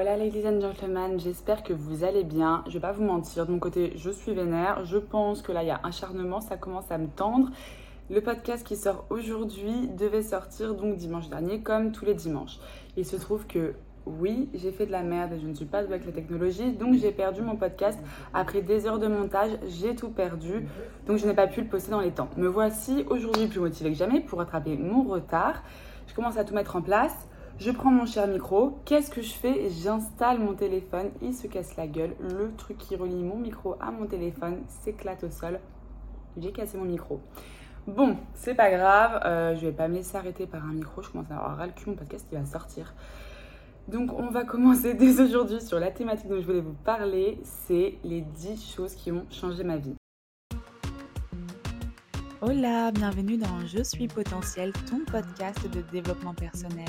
Hola ladies and gentlemen, j'espère que vous allez bien. Je vais pas vous mentir, de mon côté, je suis vénère. Je pense que là, il y a acharnement, ça commence à me tendre. Le podcast qui sort aujourd'hui devait sortir donc dimanche dernier, comme tous les dimanches. Il se trouve que oui, j'ai fait de la merde et je ne suis pas douée avec la technologie, donc j'ai perdu mon podcast. Après des heures de montage, j'ai tout perdu, donc je n'ai pas pu le poster dans les temps. Me voici aujourd'hui plus motivée que jamais pour rattraper mon retard. Je commence à tout mettre en place. Je prends mon cher micro. Qu'est-ce que je fais? J'installe mon téléphone. Il se casse la gueule. Le truc qui relie mon micro à mon téléphone s'éclate au sol. J'ai cassé mon micro. Bon, c'est pas grave. Euh, je vais pas me laisser arrêter par un micro. Je commence à avoir ras le cul. Mon podcast il va sortir. Donc on va commencer dès aujourd'hui sur la thématique dont je voulais vous parler. C'est les 10 choses qui ont changé ma vie. Hola, bienvenue dans Je suis potentiel, ton podcast de développement personnel.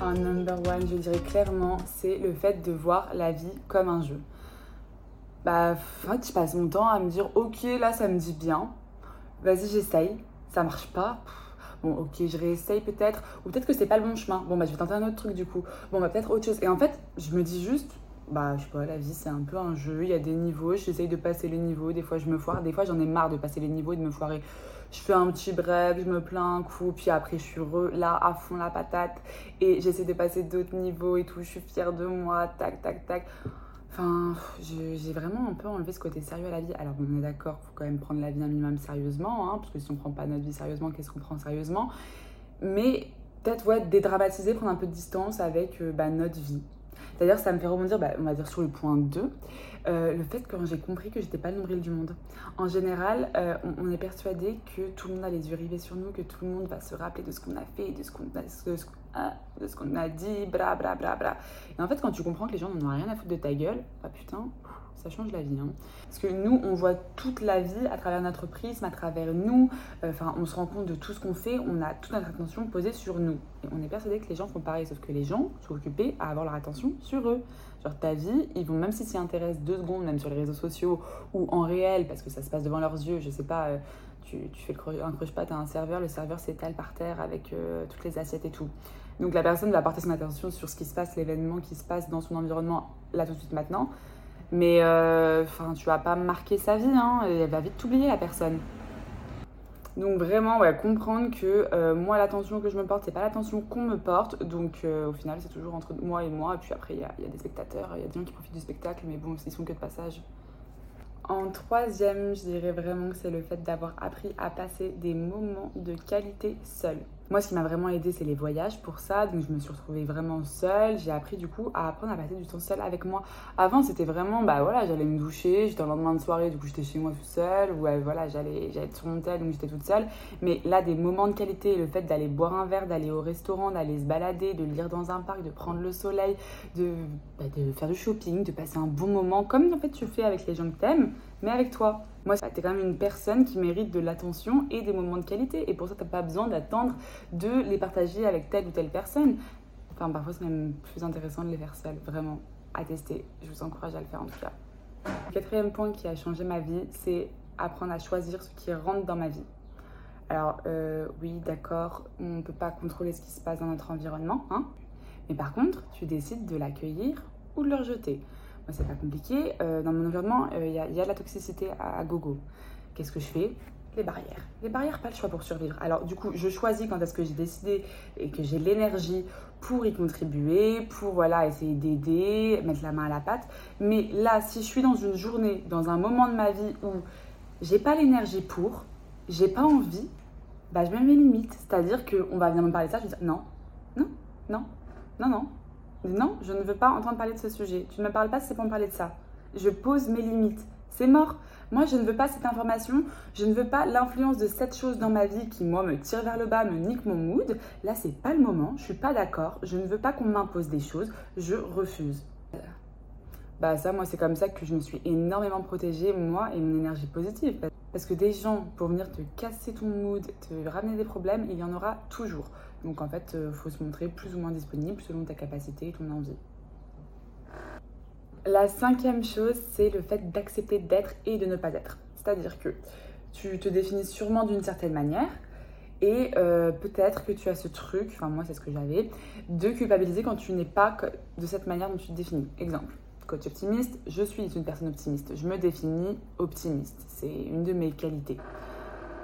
Un number one, je dirais clairement, c'est le fait de voir la vie comme un jeu. Bah, en fait, je passe mon temps à me dire, ok, là, ça me dit bien. Vas-y, j'essaye. Ça marche pas. Bon, ok, je réessaye peut-être. Ou peut-être que c'est pas le bon chemin. Bon, bah, je vais tenter un autre truc du coup. Bon, bah, peut-être autre chose. Et en fait, je me dis juste, bah, je sais pas, la vie c'est un peu un jeu, il y a des niveaux, j'essaye de passer les niveaux, des fois je me foire, des fois j'en ai marre de passer les niveaux et de me foirer. Je fais un petit break, je me plains un coup, puis après je suis là à fond la patate et j'essaie de passer d'autres niveaux et tout, je suis fière de moi, tac, tac, tac. Enfin, j'ai vraiment un peu enlevé ce côté sérieux à la vie. Alors on est d'accord, faut quand même prendre la vie un minimum sérieusement, hein, parce que si on prend pas notre vie sérieusement, qu'est-ce qu'on prend sérieusement? Mais peut-être ouais, dédramatiser, prendre un peu de distance avec euh, bah, notre vie. D'ailleurs, ça me fait rebondir, bah, on va dire sur le point 2, euh, le fait que j'ai compris que j'étais pas le nombril du monde. En général, euh, on, est persuadé que tout le monde a les yeux rivés sur nous, que tout le monde va se rappeler de ce qu'on a fait, de ce qu'on a, ah, de ce qu'on a dit, bra bra bra bra. Et en fait, quand tu comprends que les gens n'en ont rien à foutre de ta gueule, ah putain, ça change la vie. Hein. Parce que nous, on voit toute la vie à travers notre prisme, à travers nous. Euh, enfin, on se rend compte de tout ce qu'on fait. On a toute notre attention posée sur nous. Et on est persuadé que les gens font pareil, sauf que les gens sont occupés à avoir leur attention sur eux. Genre ta vie, ils vont même s'ils s'y intéressent deux secondes, même sur les réseaux sociaux ou en réel, parce que ça se passe devant leurs yeux. Je sais pas. Euh, tu, fais un croche-patte à un serveur, le serveur s'étale par terre avec euh, toutes les assiettes et tout. Donc la personne va porter son attention sur ce qui se passe, l'événement qui se passe dans son environnement là tout de suite maintenant. Mais euh, tu vas pas marquer sa vie, hein, elle va vite t'oublier la personne. Donc vraiment, ouais, comprendre que euh, moi, l'attention que je me porte, c'est pas l'attention qu'on me porte. Donc euh, au final, c'est toujours entre moi et moi. Et puis après, il y a, y a, des spectateurs, il y a des gens qui profitent du spectacle, mais bon, ils sont que de passage. En troisième, je dirais vraiment que c'est le fait d'avoir appris à passer des moments de qualité seul. Moi, ce qui m'a vraiment aidé, c'est les voyages pour ça. Donc, je me suis retrouvée vraiment seule. J'ai appris du coup à apprendre à passer du temps seul avec moi. Avant, c'était vraiment, bah voilà, j'allais me doucher, j'étais en lendemain de soirée, du coup, j'étais chez moi toute seule. Ou voilà, j'allais être sur mon tel, donc j'étais toute seule. Mais là, des moments de qualité, le fait d'aller boire un verre, d'aller au restaurant, d'aller se balader, de lire dans un parc, de prendre le soleil, de, bah, de faire du shopping, de passer un bon moment, comme en fait tu fais avec les gens que t'aimes, mais avec toi. Moi, t'es quand même une personne qui mérite de l'attention et des moments de qualité. Et pour ça, t'as pas besoin d'attendre de les partager avec telle ou telle personne. Enfin, parfois, c'est même plus intéressant de les faire seul. Vraiment, à tester. Je vous encourage à le faire en tout cas. Quatrième point qui a changé ma vie, c'est apprendre à choisir ce qui rentre dans ma vie. Alors, euh, oui, d'accord, on ne peut pas contrôler ce qui se passe dans notre environnement, hein mais par contre, tu décides de l'accueillir ou de le rejeter c'est pas compliqué. Euh, dans mon environnement, il euh, y, a de la toxicité à, gogo. Qu'est-ce que je fais? Les barrières. Les barrières, pas le choix pour survivre. Alors, du coup, je choisis quand est-ce que j'ai décidé et que j'ai l'énergie pour y contribuer, pour voilà, essayer d'aider, mettre la main à la pâte. Mais là, si je suis dans une journée, dans un moment de ma vie où j'ai pas l'énergie pour, j'ai pas envie, bah, je mets mes limites. C'est-à-dire qu'on va venir me parler de ça, je vais dire non, non, non, non, non, non, je ne veux pas entendre parler de ce sujet. Tu ne me parles pas si c'est pour me parler de ça. Je pose mes limites. C'est mort. Moi, je ne veux pas cette information. Je ne veux pas l'influence de cette chose dans ma vie qui, moi, me tire vers le bas, me nique mon mood. Là, c'est pas le moment. Je suis pas d'accord. Je ne veux pas qu'on m'impose des choses. Je refuse. Bah ça, moi, c'est comme ça que je me suis énormément protégée, moi et mon énergie positive. Parce que des gens, pour venir te casser ton mood, te ramener des problèmes, il y en aura toujours. Donc en fait, il euh, faut se montrer plus ou moins disponible selon ta capacité et ton envie. La cinquième chose, c'est le fait d'accepter d'être et de ne pas être. C'est-à-dire que tu te définis sûrement d'une certaine manière et euh, peut-être que tu as ce truc, enfin moi c'est ce que j'avais, de culpabiliser quand tu n'es pas de cette manière dont tu te définis. Exemple, coach optimiste, je suis une personne optimiste, je me définis optimiste, c'est une de mes qualités.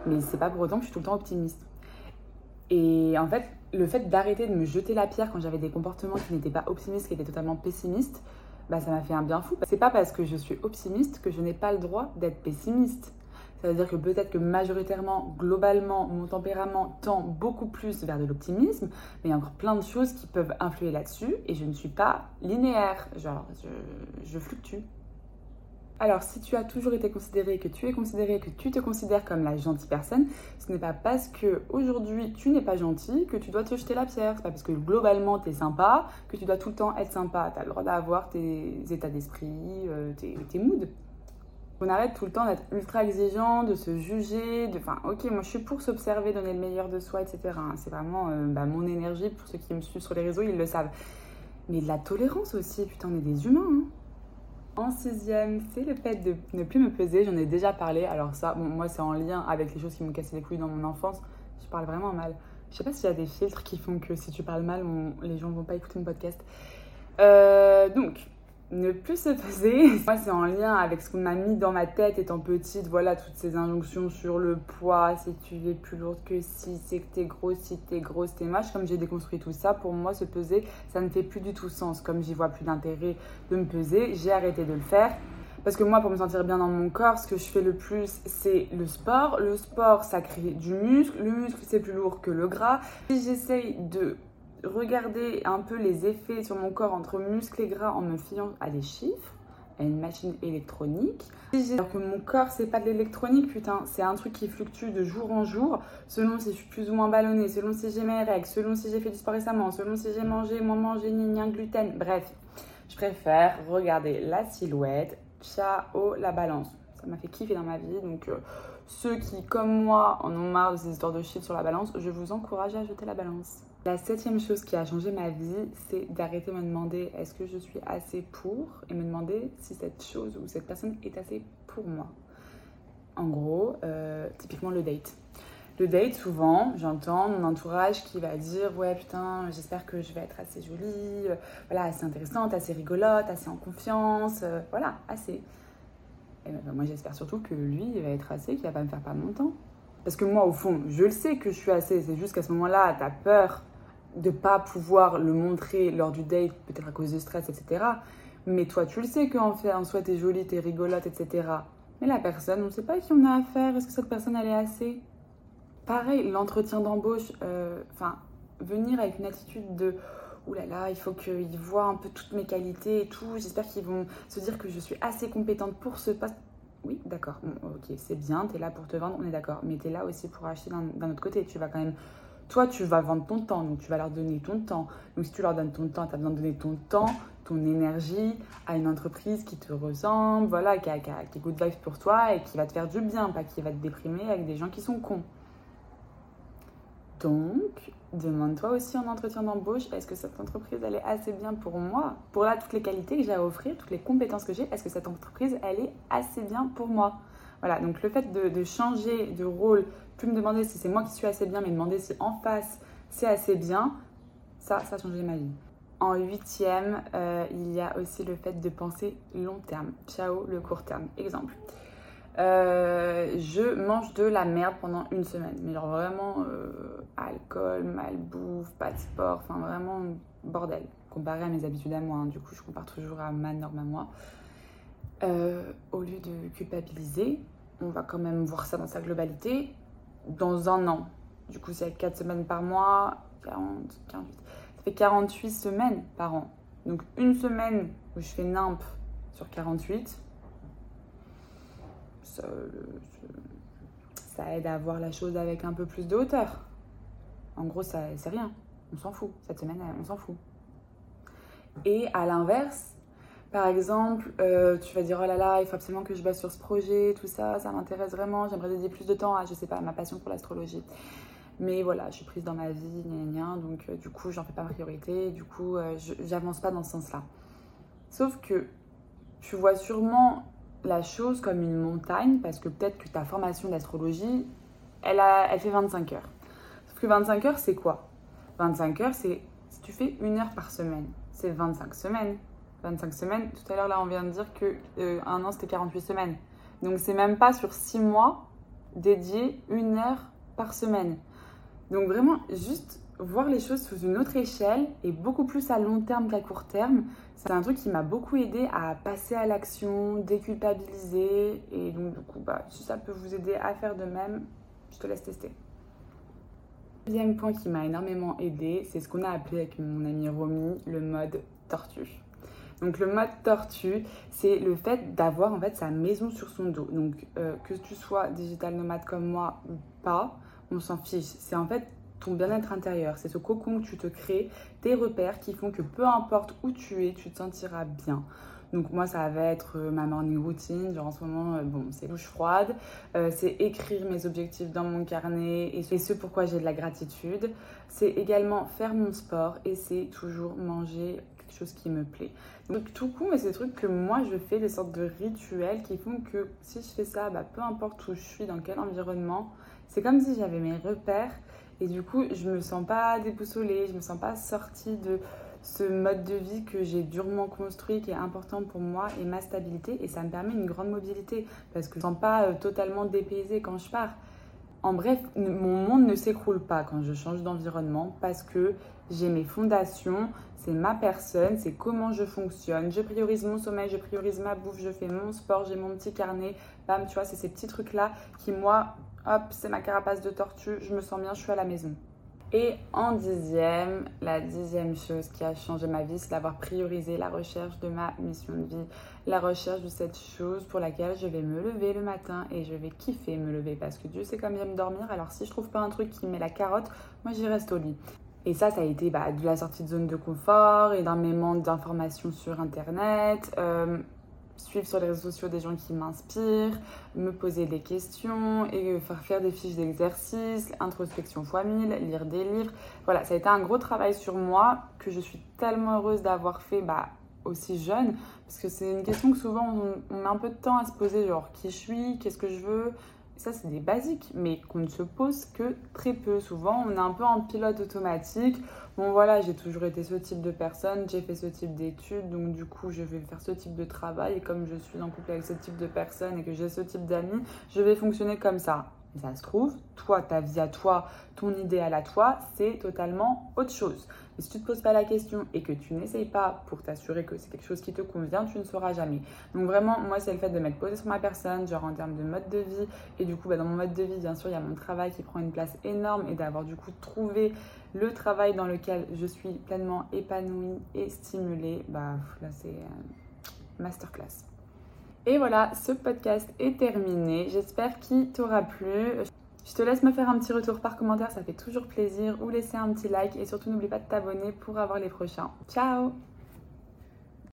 Mais c'est pas pour autant que je suis tout le temps optimiste. Et en fait, le fait d'arrêter de me jeter la pierre quand j'avais des comportements qui n'étaient pas optimistes, qui étaient totalement pessimistes, bah, ça m'a fait un bien fou. C'est pas parce que je suis optimiste que je n'ai pas le droit d'être pessimiste. Ça veut dire que peut-être que majoritairement, globalement, mon tempérament tend beaucoup plus vers de l'optimisme, mais il y a encore plein de choses qui peuvent influer là-dessus et je ne suis pas linéaire. Genre, je, fluctue. Alors, si tu as toujours été considéré, que tu es considéré, que tu te considères comme la gentille personne, ce n'est pas parce que aujourd'hui tu n'es pas gentil que tu dois te jeter la pierre. C'est pas parce que globalement tu es sympa que tu dois tout le temps être sympa. Tu as le droit d'avoir tes états d'esprit, euh, tes moods. On arrête tout le temps d'être ultra exigeant, de se juger, de. Enfin, ok, moi je suis pour s'observer, donner le meilleur de soi, etc. C'est vraiment euh, bah, mon énergie. Pour ceux qui me suivent sur les réseaux, ils le savent. Mais de la tolérance aussi, putain, on est des humains. Hein. En sixième, c'est le fait de ne plus me peser. J'en ai déjà parlé. Alors ça, moi, c'est en lien avec les choses qui m'ont cassé les couilles dans mon enfance. Je parle vraiment mal. Je sais pas s'il y a des filtres qui font que si tu parles mal, les gens vont pas écouter mon podcast. Euh, donc, ne plus se peser. Moi, c'est en lien avec ce qu'on m'a mis dans ma tête étant petite. Voilà, toutes ces injonctions sur le poids, si tu es plus lourde que si, c'est que t'es grosse, si t'es grosse, t'es moche. Comme j'ai déconstruit tout ça, pour moi, se peser, ça ne fait plus du tout sens. Comme j'y vois plus d'intérêt de me peser, j'ai arrêté de le faire. Parce que moi, pour me sentir bien dans mon corps, ce que je fais le plus, c'est le sport. Le sport, ça crée du muscle. Le muscle, c'est plus lourd que le gras. Si j'essaye de regarder un peu les effets sur mon corps entre muscles et gras en me fiant à des chiffres, à une machine électronique. Alors que mon corps, c'est pas de l'électronique, putain, c'est un truc qui fluctue de jour en jour, selon si je suis plus ou moins ballonnée, selon si j'ai mes règles, selon si j'ai fait du sport récemment, selon si j'ai mangé, moins mangé, ni, ni un gluten. Bref, je préfère regarder la silhouette, ciao, la balance. Ça m'a fait kiffer dans ma vie, donc euh, ceux qui, comme moi, en ont marre de ces histoires de chiffres sur la balance, je vous encourage à jeter la balance. La septième chose qui a changé ma vie, c'est d'arrêter de me demander est-ce que je suis assez pour et me demander si cette chose ou cette personne est assez pour moi. En gros, euh, typiquement le date. Le date, souvent, j'entends mon entourage qui va dire Ouais, putain, j'espère que je vais être assez jolie, euh, voilà, assez intéressante, assez rigolote, assez en confiance, euh, voilà, assez. Et ben, moi, j'espère surtout que lui, il va être assez, qu'il va pas me faire perdre mon temps. Parce que moi, au fond, je le sais que je suis assez, c'est juste qu'à ce moment-là, tu as peur de pas pouvoir le montrer lors du date, peut-être à cause de stress, etc. Mais toi, tu le sais qu'en fait, en soi, t'es jolie, t'es rigolote, etc. Mais la personne, on ne sait pas qui on a affaire. Est-ce que cette personne, elle est assez? Pareil, l'entretien d'embauche, euh, enfin, venir avec une attitude de Ouh là là, il faut qu'ils voient un peu toutes mes qualités et tout. J'espère qu'ils vont se dire que je suis assez compétente pour ce poste. Oui, d'accord. ok, c'est bien, tu es là pour te vendre, on est d'accord. Mais tu es là aussi pour acheter d'un autre côté. Tu vas quand même toi, tu vas vendre ton temps, donc tu vas leur donner ton temps. Donc si tu leur donnes ton temps, tu as besoin de donner ton temps, ton énergie à une entreprise qui te ressemble, voilà, qui a, qui a, good vibes pour toi et qui va te faire du bien, pas qui va te déprimer avec des gens qui sont cons. Donc, demande-toi aussi en entretien d'embauche, est-ce que cette entreprise, elle est assez bien pour moi? Pour là, toutes les qualités que j'ai à offrir, toutes les compétences que j'ai, est-ce que cette entreprise, elle est assez bien pour moi? Voilà, donc le fait de, changer de rôle plus me demander si c'est moi qui suis assez bien, mais demander si en face c'est assez bien, ça, ça a changé ma vie. En huitième, euh, il y a aussi le fait de penser long terme. Ciao, le court terme. Exemple. Euh, je mange de la merde pendant une semaine. Mais genre vraiment euh, alcool, malbouffe, pas de sport, enfin vraiment bordel. Comparé à mes habitudes à moi, hein. du coup je compare toujours à ma norme à moi. au lieu de culpabiliser, on va quand même voir ça dans sa globalité dans un an. Du coup, c'est 4 semaines par mois, 40, 48. Ça fait 48 semaines par an. Donc, une semaine où je fais nimp sur 48, ça, ça, aide à voir la chose avec un peu plus de hauteur. En gros, c'est rien. On s'en fout. Cette semaine, on s'en fout. Et à l'inverse, Par exemple, euh, tu vas dire oh là là, il faut absolument que je bosse sur ce projet, tout ça, ça m'intéresse vraiment, j'aimerais dédier plus de temps à, je sais pas, ma passion pour l'astrologie. Mais voilà, je suis prise dans ma vie, donc euh, du coup, j'en fais pas priorité, du coup, euh, j'avance pas dans ce sens-là. Sauf que tu vois sûrement la chose comme une montagne, parce que peut-être que ta formation d'astrologie, elle, elle fait 25 heures. Sauf que 25 heures, c'est quoi? 25 heures, c'est si tu fais une heure par semaine, c'est 25 semaines. 25 semaines, tout à l'heure, là, on vient de dire que euh, un an, c'était 48 semaines. Donc, c'est même pas sur 6 mois dédié une heure par semaine. Donc, vraiment, juste voir les choses sous une autre échelle et beaucoup plus à long terme qu'à court terme, c'est un truc qui m'a beaucoup aidé à passer à l'action, déculpabiliser. Et donc, du coup, bah, si ça peut vous aider à faire de même, je te laisse tester. Deuxième point qui m'a énormément aidé, c'est ce qu'on a appelé avec mon ami Romy le mode tortue. Donc le mode tortue, c'est le fait d'avoir en fait sa maison sur son dos. Donc euh, que tu sois digital nomade comme moi ou pas, on s'en fiche. C'est en fait ton bien-être intérieur. C'est ce cocon que tu te crées, tes repères qui font que peu importe où tu es, tu te sentiras bien. Donc moi, ça va être euh, ma morning routine. Genre en ce moment, euh, bon, c'est douche froide. C'est écrire mes objectifs dans mon carnet et ce, et ce pourquoi j'ai de la gratitude. C'est également faire mon sport et c'est toujours manger chose qui me plaît. Donc tout coup, mais c'est des trucs que moi je fais, des sortes de rituels qui font que si je fais ça, bah, peu importe où je suis, dans quel environnement, c'est comme si j'avais mes repères et du coup je me sens pas déboussolée, je me sens pas sortie de ce mode de vie que j'ai durement construit, qui est important pour moi et ma stabilité et ça me permet une grande mobilité parce que je ne me sens pas euh, totalement dépaysée quand je pars. En bref, mon monde ne s'écroule pas quand je change d'environnement parce que j'ai mes fondations, c'est ma personne, c'est comment je fonctionne. Je priorise mon sommeil, je priorise ma bouffe, je fais mon sport, j'ai mon petit carnet. Bam, tu vois, c'est ces petits trucs-là qui, moi, hop, c'est ma carapace de tortue, je me sens bien, je suis à la maison. Et en dixième, la dixième chose qui a changé ma vie, c'est d'avoir priorisé la recherche de ma mission de vie, la recherche de cette chose pour laquelle je vais me lever le matin et je vais kiffer me lever parce que Dieu sait comme j'aime dormir. Alors si je trouve pas un truc qui met la carotte, moi j'y reste au lit. Et ça, ça a été bah, de la sortie de zone de confort, énormément d'informations sur Internet, euh, suivre sur les réseaux sociaux des gens qui m'inspirent, me poser des questions et faire faire des fiches d'exercice, introspection x 1000, lire des livres. Voilà, ça a été un gros travail sur moi que je suis tellement heureuse d'avoir fait bah, aussi jeune parce que c'est une question que souvent on, on met un peu de temps à se poser, genre qui je suis, qu'est-ce que je veux. Ça, c'est des basiques, mais qu'on ne se pose que très peu. Souvent, on est un peu en pilote automatique. Bon, voilà, j'ai toujours été ce type de personne, j'ai fait ce type d'études, donc du coup, je vais faire ce type de travail. Et comme je suis en couple avec ce type de personne et que j'ai ce type d'amis, je vais fonctionner comme ça. Ça se trouve, toi, ta vie à toi, ton idéal à toi, c'est totalement autre chose. Mais si tu ne te poses pas la question et que tu n'essayes pas pour t'assurer que c'est quelque chose qui te convient, tu ne sauras jamais. Donc vraiment, moi, c'est le fait de m'être posé sur ma personne, genre en termes de mode de vie. Et du coup, bah, dans mon mode de vie, bien sûr, il y a mon travail qui prend une place énorme et d'avoir du coup trouvé le travail dans lequel je suis pleinement épanouie et stimulée. Bah là, c'est euh, masterclass. Et voilà, ce podcast est terminé. J'espère qu'il t'aura plu. Je te laisse me faire un petit retour par commentaire, ça fait toujours plaisir, ou laisser un petit like et surtout n'oublie pas de t'abonner pour avoir les prochains. Ciao